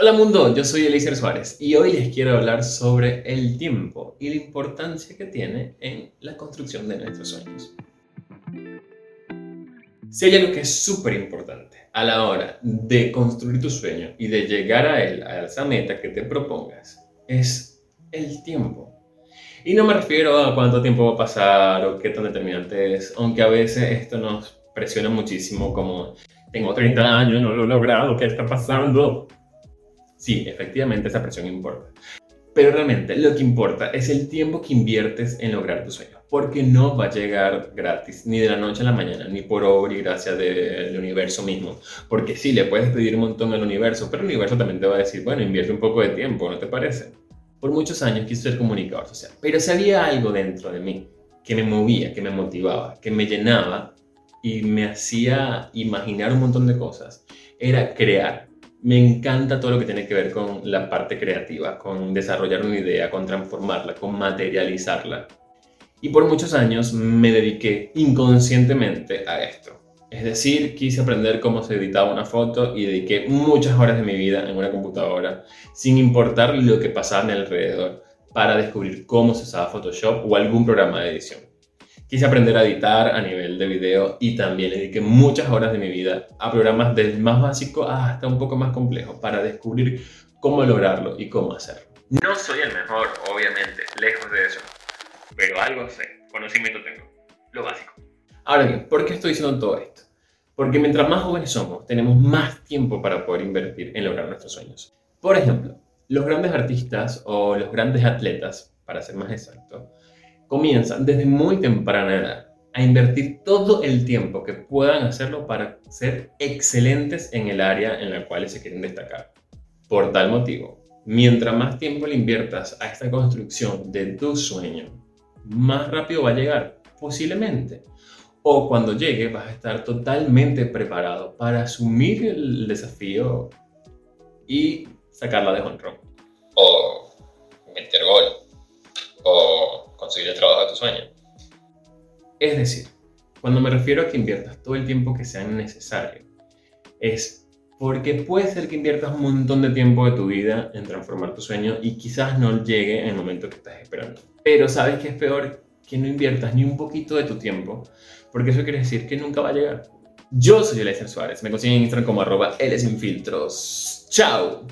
Hola mundo, yo soy Eliezer Suárez y hoy les quiero hablar sobre el tiempo y la importancia que tiene en la construcción de nuestros sueños. Si hay algo que es súper importante a la hora de construir tu sueño y de llegar a él, a esa meta que te propongas, es el tiempo. Y no me refiero a cuánto tiempo va a pasar o qué tan determinante es, aunque a veces esto nos presiona muchísimo como tengo 30 años, no lo he logrado, ¿qué está pasando? Sí, efectivamente esa presión importa. Pero realmente lo que importa es el tiempo que inviertes en lograr tu sueño. Porque no va a llegar gratis, ni de la noche a la mañana, ni por obra y gracia del universo mismo. Porque sí, le puedes pedir un montón al universo, pero el universo también te va a decir, bueno, invierte un poco de tiempo, ¿no te parece? Por muchos años quise ser comunicador social, pero si había algo dentro de mí que me movía, que me motivaba, que me llenaba y me hacía imaginar un montón de cosas, era crear me encanta todo lo que tiene que ver con la parte creativa, con desarrollar una idea, con transformarla, con materializarla. Y por muchos años me dediqué inconscientemente a esto. Es decir, quise aprender cómo se editaba una foto y dediqué muchas horas de mi vida en una computadora, sin importar lo que pasaba mi alrededor, para descubrir cómo se usaba Photoshop o algún programa de edición. Quise aprender a editar a nivel de video y también le dediqué muchas horas de mi vida a programas desde más básico hasta un poco más complejo para descubrir cómo lograrlo y cómo hacerlo. No soy el mejor, obviamente, lejos de eso, pero algo sé, conocimiento tengo, lo básico. Ahora bien, ¿por qué estoy diciendo todo esto? Porque mientras más jóvenes somos, tenemos más tiempo para poder invertir en lograr nuestros sueños. Por ejemplo, los grandes artistas o los grandes atletas, para ser más exacto, comienzan desde muy temprana edad a invertir todo el tiempo que puedan hacerlo para ser excelentes en el área en la cual se quieren destacar. Por tal motivo, mientras más tiempo le inviertas a esta construcción de tu sueño, más rápido va a llegar, posiblemente. O cuando llegue vas a estar totalmente preparado para asumir el desafío y sacarla de honro. O meter gol. Conseguir el trabajo de tu sueño. Es decir, cuando me refiero a que inviertas todo el tiempo que sea necesario, es porque puede ser que inviertas un montón de tiempo de tu vida en transformar tu sueño y quizás no llegue en el momento que estás esperando. Pero sabes que es peor que no inviertas ni un poquito de tu tiempo, porque eso quiere decir que nunca va a llegar. Yo soy Eliezer Suárez, me consiguen en Instagram como arroba L sin filtros. ¡Chao!